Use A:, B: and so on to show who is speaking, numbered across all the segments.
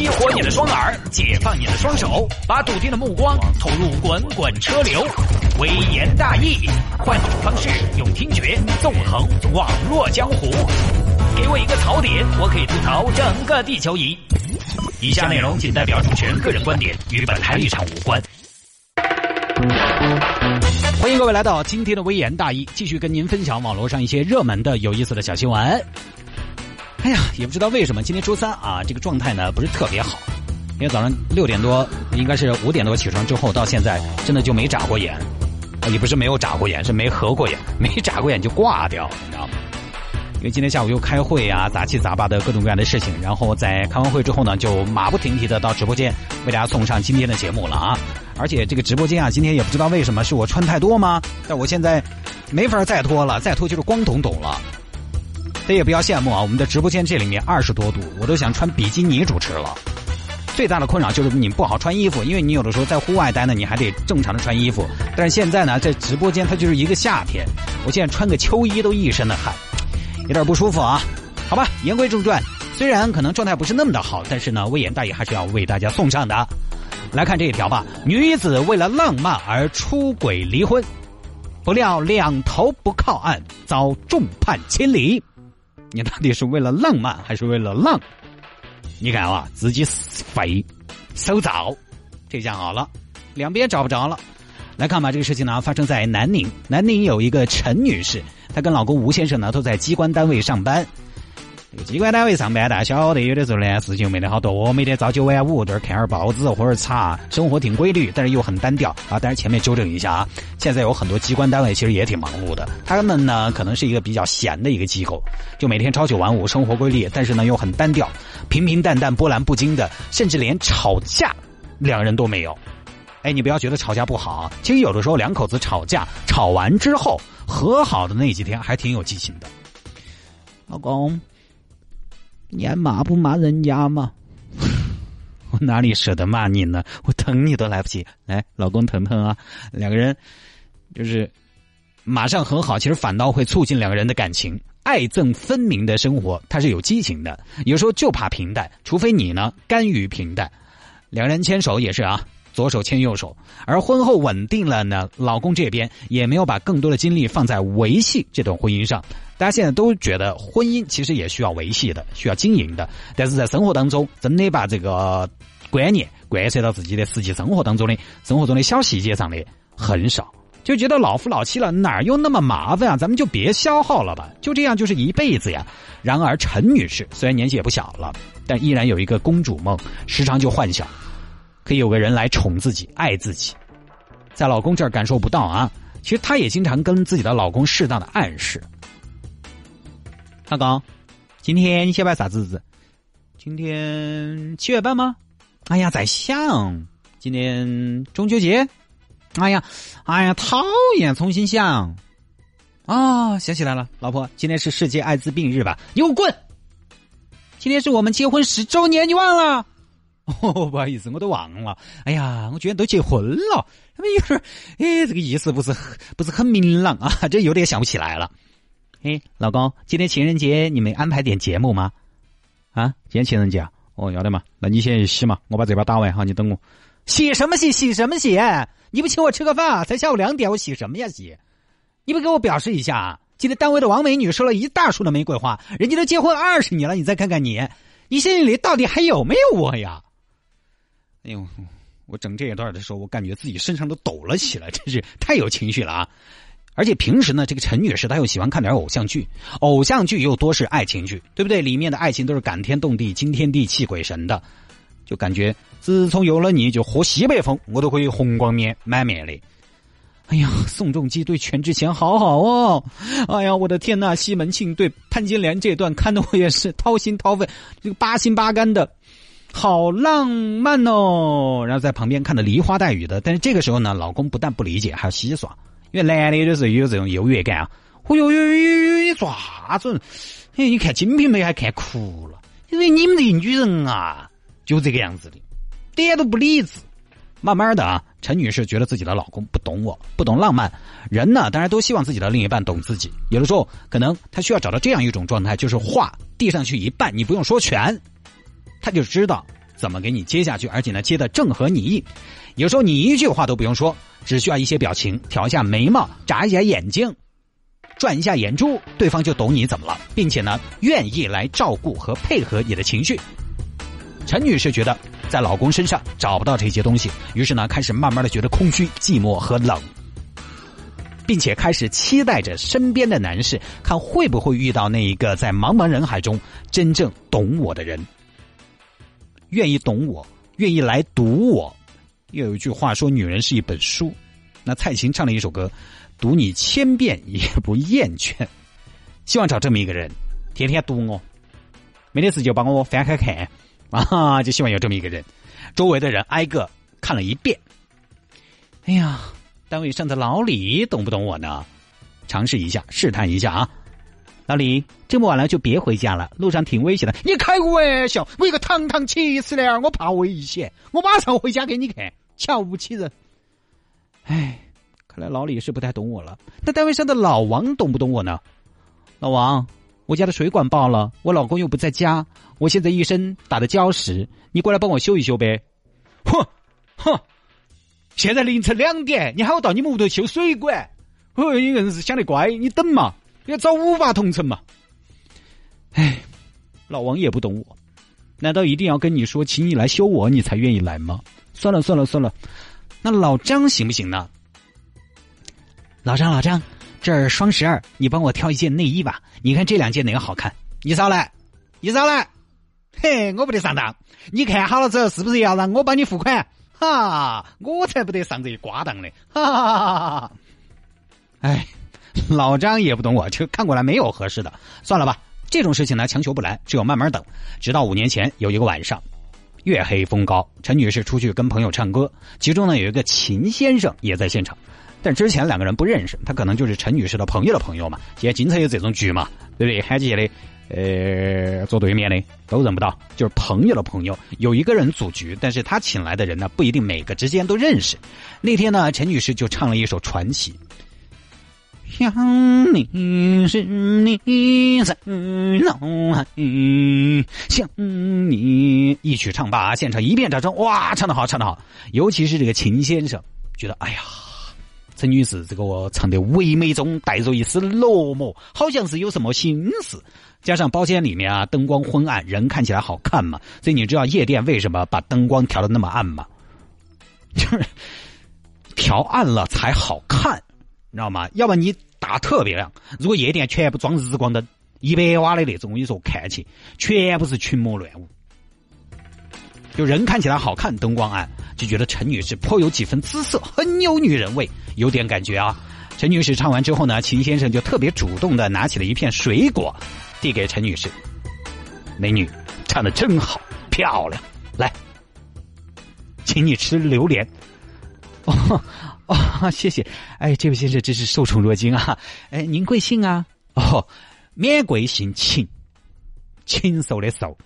A: 激活你的双耳，解放你的双手，把笃定的目光投入滚滚车流。微言大义，换种方式用听觉纵横网络江湖。给我一个槽点，我可以吐槽整个地球仪。以下内容仅代表主持人个人观点，与本台立场无关。欢迎各位来到今天的微言大义，继续跟您分享网络上一些热门的、有意思的小新闻。哎呀，也不知道为什么今天周三啊，这个状态呢不是特别好。今天早上六点多，应该是五点多起床之后，到现在真的就没眨过眼。也不是没有眨过眼，是没合过眼，没眨过眼就挂掉，你知道吗？因为今天下午又开会啊，杂七杂八的各种各样的事情，然后在开完会之后呢，就马不停蹄的到直播间为大家送上今天的节目了啊！而且这个直播间啊，今天也不知道为什么是我穿太多吗？但我现在没法再脱了，再脱就是光懂懂了。这也不要羡慕啊，我们的直播间这里面二十多度，我都想穿比基尼主持了。最大的困扰就是你不好穿衣服，因为你有的时候在户外待呢，你还得正常的穿衣服。但是现在呢，在直播间它就是一个夏天，我现在穿个秋衣都一身的汗，有点不舒服啊。好吧，言归正传，虽然可能状态不是那么的好，但是呢，魏延大爷还是要为大家送上的。来看这一条吧，女子为了浪漫而出轨离婚，不料两头不靠岸，遭众叛亲离。你到底是为了浪漫还是为了浪？你看啊，自己肥收早，这下好了，两边找不着了。来看吧，这个事情呢发生在南宁，南宁有一个陈女士，她跟老公吴先生呢都在机关单位上班。机关单位上班，大家晓得有的时候呢事情没得好多，每天朝九晚五，这儿看会儿报纸，喝点茶，生活挺规律，但是又很单调啊。但是前面纠正一下啊，现在有很多机关单位其实也挺忙碌的，他们呢可能是一个比较闲的一个机构，就每天朝九晚五，生活规律，但是呢又很单调，平平淡淡，波澜不惊的，甚至连吵架两人都没有。哎，你不要觉得吵架不好，其实有的时候两口子吵架，吵完之后和好的那几天还挺有激情的。老公。你还骂不骂人家嘛？我哪里舍得骂你呢？我疼你都来不及。来，老公疼疼啊！两个人就是马上和好，其实反倒会促进两个人的感情，爱憎分明的生活，它是有激情的。有时候就怕平淡，除非你呢甘于平淡。两个人牵手也是啊，左手牵右手。而婚后稳定了呢，老公这边也没有把更多的精力放在维系这段婚姻上。大家现在都觉得婚姻其实也需要维系的，需要经营的，但是在生活当中真的把这个观念贯彻到自己的实际生活当中的生活中的小细节上的很少，就觉得老夫老妻了哪有那么麻烦啊？咱们就别消耗了吧，就这样就是一辈子呀。然而陈女士虽然年纪也不小了，但依然有一个公主梦，时常就幻想可以有个人来宠自己、爱自己，在老公这儿感受不到啊。其实她也经常跟自己的老公适当的暗示。老公，今天你想摆啥日子？今天七月半吗？哎呀，在想今天中秋节。哎呀，哎呀，讨厌！重新想。啊，想起来了，老婆，今天是世界艾滋病日吧？你给我滚！今天是我们结婚十周年，你忘了？哦，不好意思，我都忘了。哎呀，我居然都结婚了，他们有点，哎，这个意思不是不是很明朗啊，这有点想不起来了。哎，老公，今天情人节你没安排点节目吗？啊，今天情人节啊？哦，要得嘛，那你先去洗嘛，我把这把打完哈，你等我。洗什么洗？洗什么洗？你不请我吃个饭，才下午两点，我洗什么呀洗？你不给我表示一下？今天单位的王美女收了一大束的玫瑰花，人家都结婚二十年了，你再看看你，你心里到底还有没有我呀？哎呦，我整这一段的时候，我感觉自己身上都抖了起来，真是太有情绪了啊！而且平时呢，这个陈女士她又喜欢看点偶像剧，偶像剧又多是爱情剧，对不对？里面的爱情都是感天动地、惊天地泣鬼神的，就感觉自从有了你就喝西北风，我都可以红光面满面的。哎呀，宋仲基对全智贤好好哦！哎呀，我的天呐，西门庆对潘金莲这段看的我也是掏心掏肺，这个八心八肝的，好浪漫哦！然后在旁边看的梨花带雨的，但是这个时候呢，老公不但不理解，还要戏耍。因为男的有的时候有这种优越感啊，哦哟哟哟哟，你做啥子？你看《金瓶梅》还看哭了，因为你们这些女人啊，就这个样子的，点都不理智。慢慢的啊，陈女士觉得自己的老公不懂我，不懂浪漫。人呢，当然都希望自己的另一半懂自己。有的时候，可能他需要找到这样一种状态，就是话递上去一半，你不用说全，他就知道怎么给你接下去，而且呢接的正合你意。有时候你一句话都不用说，只需要一些表情，挑一下眉毛，眨一下眼睛，转一下眼珠，对方就懂你怎么了，并且呢愿意来照顾和配合你的情绪。陈女士觉得在老公身上找不到这些东西，于是呢开始慢慢的觉得空虚、寂寞和冷。并且开始期待着身边的男士，看会不会遇到那一个在茫茫人海中真正懂我的人，愿意懂我，愿意来读我。又有一句话说：“女人是一本书。”那蔡琴唱了一首歌：“读你千遍也不厌倦。”希望找这么一个人，天天读我，没得事就帮我翻开看啊！就希望有这么一个人，周围的人挨个看了一遍。哎呀！单位上的老李懂不懂我呢？尝试一下，试探一下啊！老李，这么晚了就别回家了，路上挺危险的。你开个玩笑，我一个堂堂七十的，我怕危险，我马上回家给你看，瞧不起人。哎，看来老李是不太懂我了。那单位上的老王懂不懂我呢？老王，我家的水管爆了，我老公又不在家，我现在一身打的胶石，你过来帮我修一修呗。哼，哼。现在凌晨两点，你喊我到你们屋头修水管？哦，你硬是想得乖，你等嘛，要找五八同城嘛。哎，老王也不懂我，难道一定要跟你说，请你来修我，你才愿意来吗？算了算了算了，那老张行不行呢？老张老张，这儿双十二，你帮我挑一件内衣吧。你看这两件哪个好看？你上来，你上来。嘿，我不得上当。你看好了之后，是不是要让我帮你付款？哈，我才不得上这一瓜当嘞！哈哈哈哈哈！哎，老张也不懂我，就看过来没有合适的，算了吧。这种事情呢，强求不来，只有慢慢等。直到五年前有一个晚上，月黑风高，陈女士出去跟朋友唱歌，其中呢有一个秦先生也在现场，但之前两个人不认识，他可能就是陈女士的朋友的朋友嘛。现在经常有这种局嘛，对不对？还记得？呃，坐对面的都认不到，就是朋友的朋友。有一个人组局，但是他请来的人呢，不一定每个之间都认识。那天呢，陈女士就唱了一首传奇。想你是你在脑海，想你一曲唱罢，现场一片掌声。哇，唱得好，唱得好！尤其是这个秦先生，觉得哎呀。陈女士这个我唱的唯美中带着一丝落寞，好像是有什么心事。加上包间里面啊灯光昏暗，人看起来好看嘛。所以你知道夜店为什么把灯光调的那么暗吗？就是调暗了才好看，你知道吗？要不你打特别亮。如果夜店全部装日光灯，一百瓦的那种，我跟你说看起全部是群魔乱舞。就人看起来好看，灯光暗，就觉得陈女士颇有几分姿色，很有女人味，有点感觉啊。陈女士唱完之后呢，秦先生就特别主动的拿起了一片水果，递给陈女士：“美女，唱的真好，漂亮，来，请你吃榴莲。”哦哦，谢谢。哎，这位先生真是受宠若惊啊。哎，您贵姓啊？哦，免贵姓秦，禽兽的兽。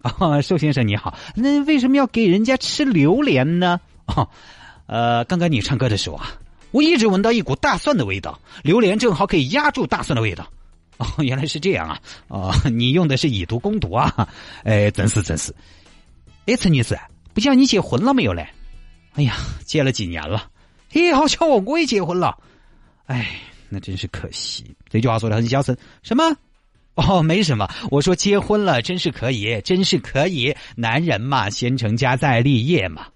A: 啊，寿先生你好，那为什么要给人家吃榴莲呢？哦，呃，刚刚你唱歌的时候啊，我一直闻到一股大蒜的味道，榴莲正好可以压住大蒜的味道。哦，原来是这样啊！哦，你用的是以毒攻毒啊！哎，真是真是。哎，陈女士，不知道你结婚了没有嘞？哎呀，结了几年了。嘿，好巧哦，我也结婚了。哎，那真是可惜。这句话说的很小声。什么？哦，没什么。我说结婚了，真是可以，真是可以。男人嘛，先成家再立业嘛。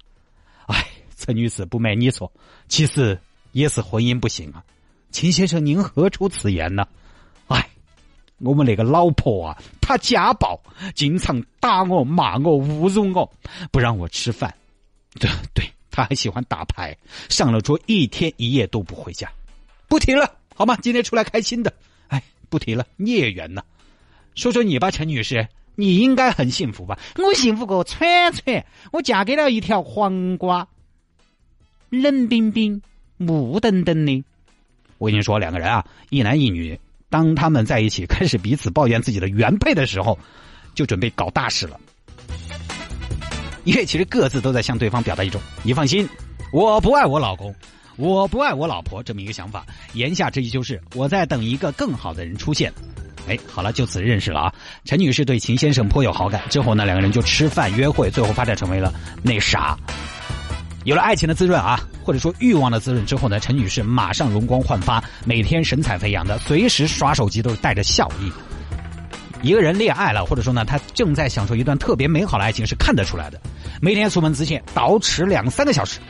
A: 哎，陈女士不瞒你说，其实也是婚姻不行啊。秦先生，您何出此言呢？哎，我们那个老婆啊，她家暴，经常打我、骂我、侮辱我，不让我吃饭。对对，她还喜欢打牌，上了桌一天一夜都不回家。不提了，好吗？今天出来开心的。哎不提了，孽缘呢？说说你吧，陈女士，你应该很幸福吧？我幸福个串串，我嫁给了一条黄瓜，冷冰冰、木登登的。我跟你说，两个人啊，一男一女，当他们在一起开始彼此抱怨自己的原配的时候，就准备搞大事了。因为其实各自都在向对方表达一种“你放心，我不爱我老公”。我不爱我老婆这么一个想法，言下之意就是我在等一个更好的人出现。哎，好了，就此认识了啊。陈女士对秦先生颇有好感，之后呢，两个人就吃饭约会，最后发展成为了那啥。有了爱情的滋润啊，或者说欲望的滋润之后呢，陈女士马上容光焕发，每天神采飞扬的，随时刷手机都是带着笑意。一个人恋爱了，或者说呢，他正在享受一段特别美好的爱情，是看得出来的。每天出门之前倒饬两三个小时，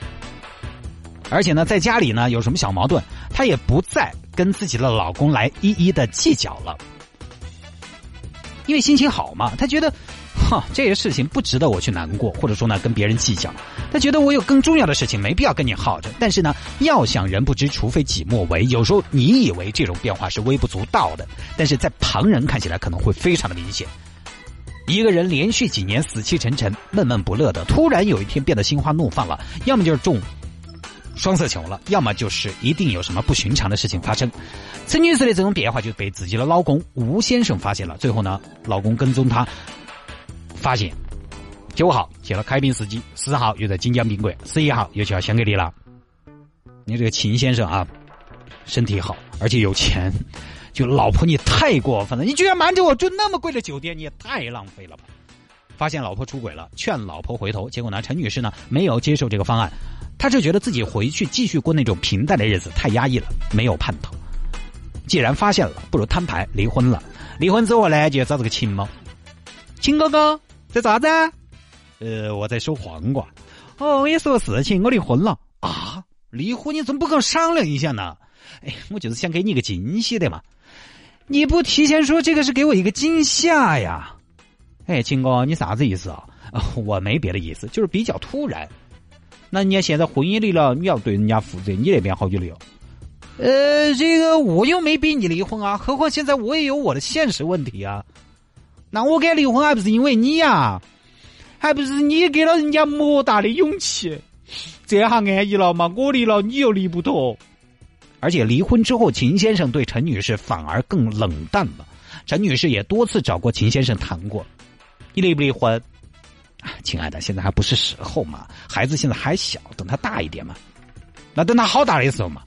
A: 而且呢，在家里呢有什么小矛盾，她也不再跟自己的老公来一一的计较了，因为心情好嘛，她觉得。哈，这些事情不值得我去难过，或者说呢，跟别人计较。他觉得我有更重要的事情，没必要跟你耗着。但是呢，要想人不知，除非己莫为。有时候你以为这种变化是微不足道的，但是在旁人看起来可能会非常的明显。一个人连续几年死气沉沉、闷闷不乐的，突然有一天变得心花怒放了，要么就是中双色球了，要么就是一定有什么不寻常的事情发生。陈女士的这种变化就被自己的老公吴先生发现了，最后呢，老公跟踪她。发现九号去了开宾司机，十号又在锦江宾馆，十一号又去了香格里拉。你这个秦先生啊，身体好，而且有钱，就老婆你太过分了，你居然瞒着我住那么贵的酒店，你也太浪费了吧！发现老婆出轨了，劝老婆回头，结果呢，陈女士呢没有接受这个方案，她是觉得自己回去继续过那种平淡的日子太压抑了，没有盼头。既然发现了，不如摊牌离婚了。离婚之后呢，就找这个秦猫，秦哥哥。在咋子？呃，我在收黄瓜。哦，我也说个事情，我离婚了啊！离婚你怎么不跟我商量一下呢？哎，我就是想给你一个惊喜的嘛。你不提前说，这个是给我一个惊吓呀。哎，秦哥，你啥子意思啊？我没别的意思，就是比较突然。那你现在婚姻离了，你要对人家负责。你那边好久离了？呃，这个我又没逼你离婚啊，何况现在我也有我的现实问题啊。那我敢离婚还不是因为你呀？还不是你给了人家莫大的勇气？这下安逸了嘛？我离了，你又离不脱。而且离婚之后，秦先生对陈女士反而更冷淡了。陈女士也多次找过秦先生谈过，你离不离婚？亲爱的，现在还不是时候嘛，孩子现在还小，等他大一点嘛。那等他好大的时候嘛，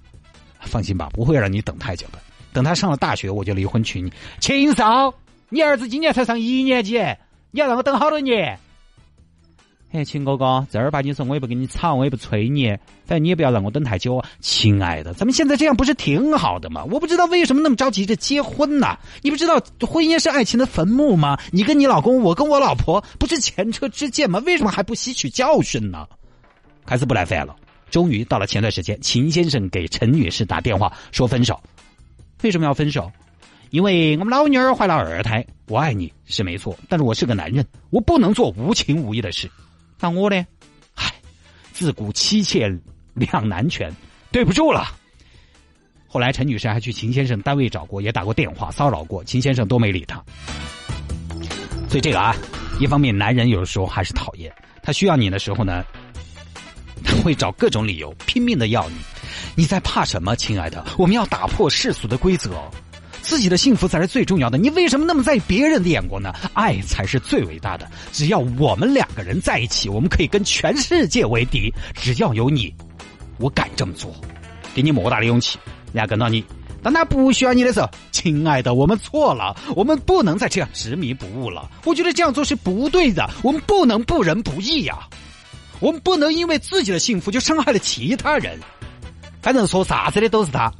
A: 放心吧，不会让你等太久的。等他上了大学，我就离婚娶你。秦少。你儿子今年才上一年级，你要让我等好多年？哎，秦哥哥，正儿八经说，我也不跟你吵，我也不催你，反正你也不要让我等太久。亲爱的，咱们现在这样不是挺好的吗？我不知道为什么那么着急着结婚呢？你不知道婚姻是爱情的坟墓吗？你跟你老公，我跟我老婆，不是前车之鉴吗？为什么还不吸取教训呢？开始不耐烦了。终于到了前段时间，秦先生给陈女士打电话说分手。为什么要分手？因为我们老女儿怀了二胎，我爱你是没错，但是我是个男人，我不能做无情无义的事。那我呢？唉，自古妻妾两难全，对不住了。后来陈女士还去秦先生单位找过，也打过电话骚扰过，秦先生都没理她。所以这个啊，一方面男人有的时候还是讨厌，他需要你的时候呢，他会找各种理由拼命的要你。你在怕什么，亲爱的？我们要打破世俗的规则。自己的幸福才是最重要的，你为什么那么在意别人的眼光呢？爱才是最伟大的。只要我们两个人在一起，我们可以跟全世界为敌。只要有你，我敢这么做，给你莫大的勇气。人家跟到你，当他不需要你的时候，亲爱的，我们错了，我们不能再这样执迷不悟了。我觉得这样做是不对的，我们不能不仁不义呀，我们不能因为自己的幸福就伤害了其他人。反正说啥子的都是他。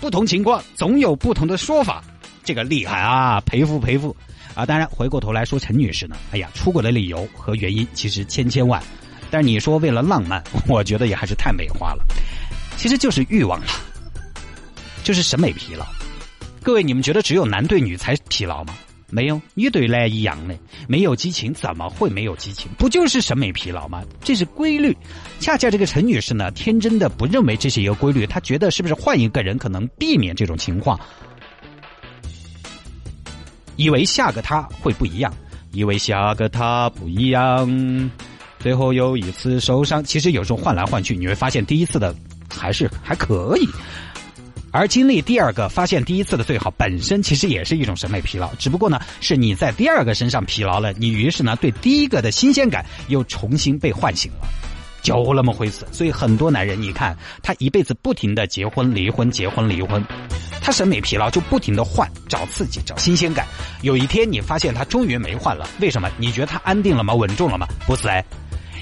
A: 不同情况总有不同的说法，这个厉害啊，赔付赔付啊！当然，回过头来说陈女士呢，哎呀，出轨的理由和原因其实千千万，但是你说为了浪漫，我觉得也还是太美化了，其实就是欲望了，就是审美疲劳。各位，你们觉得只有男对女才疲劳吗？没有，女对男一样的，没有激情怎么会没有激情？不就是审美疲劳吗？这是规律。恰恰这个陈女士呢，天真的不认为这是一个规律，她觉得是不是换一个人可能避免这种情况？以为下个他会不一样，以为下个他不一样，最后又一次受伤。其实有时候换来换去，你会发现第一次的还是还可以。而经历第二个发现第一次的最好，本身其实也是一种审美疲劳，只不过呢，是你在第二个身上疲劳了，你于是呢对第一个的新鲜感又重新被唤醒了，就那么回事。所以很多男人，你看他一辈子不停的结婚离婚结婚离婚，他审美疲劳就不停的换，找刺激，找新鲜感。有一天你发现他终于没换了，为什么？你觉得他安定了吗？稳重了吗？不是哎，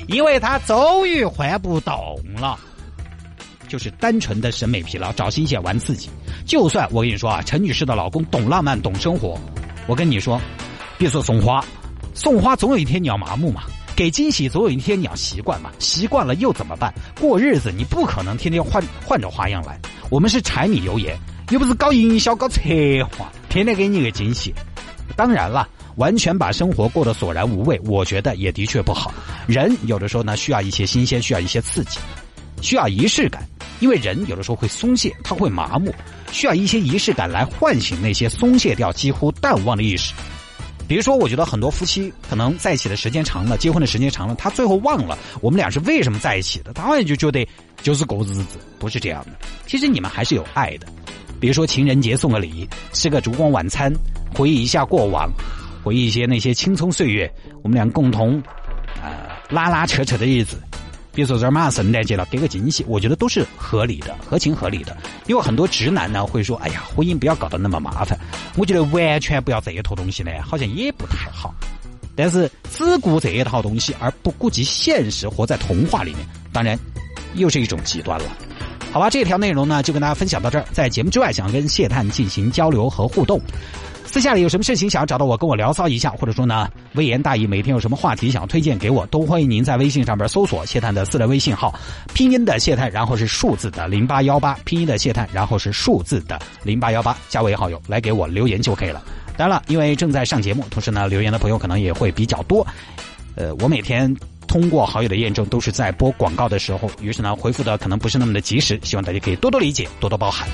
A: 因为他终于换不动了。就是单纯的审美疲劳，找新鲜，玩刺激。就算我跟你说啊，陈女士的老公懂浪漫，懂生活，我跟你说，别说送花，送花总有一天你要麻木嘛。给惊喜总有一天你要习惯嘛，习惯了又怎么办？过日子你不可能天天换换着花样来。我们是柴米油盐，又不是搞营销搞策划，天天给你个惊喜。当然了，完全把生活过得索然无味，我觉得也的确不好。人有的时候呢需要一些新鲜，需要一些刺激，需要仪式感。因为人有的时候会松懈，他会麻木，需要一些仪式感来唤醒那些松懈掉、几乎淡忘的意识。比如说，我觉得很多夫妻可能在一起的时间长了，结婚的时间长了，他最后忘了我们俩是为什么在一起的，他好像就觉得就是过日子，不是这样的。其实你们还是有爱的。比如说情人节送个礼，吃个烛光晚餐，回忆一下过往，回忆一些那些青葱岁月，我们俩共同啊拉拉扯扯的日子。比如说这儿马上圣诞节了，给个惊喜，我觉得都是合理的、合情合理的。因为很多直男呢会说：“哎呀，婚姻不要搞得那么麻烦。”我觉得完全不要这一套东西呢，好像也不太好。但是只顾这一套东西而不顾及现实，活在童话里面，当然又是一种极端了。好吧，这条内容呢就跟大家分享到这儿。在节目之外，想跟谢探进行交流和互动。私下里有什么事情想要找到我跟我聊骚一下，或者说呢微言大义，每天有什么话题想要推荐给我，都欢迎您在微信上边搜索谢探的私人微信号，拼音的谢探，然后是数字的零八幺八，拼音的谢探，然后是数字的零八幺八，加为好友来给我留言就可以了。当然了，因为正在上节目，同时呢留言的朋友可能也会比较多，呃，我每天通过好友的验证都是在播广告的时候，于是呢回复的可能不是那么的及时，希望大家可以多多理解，多多包涵。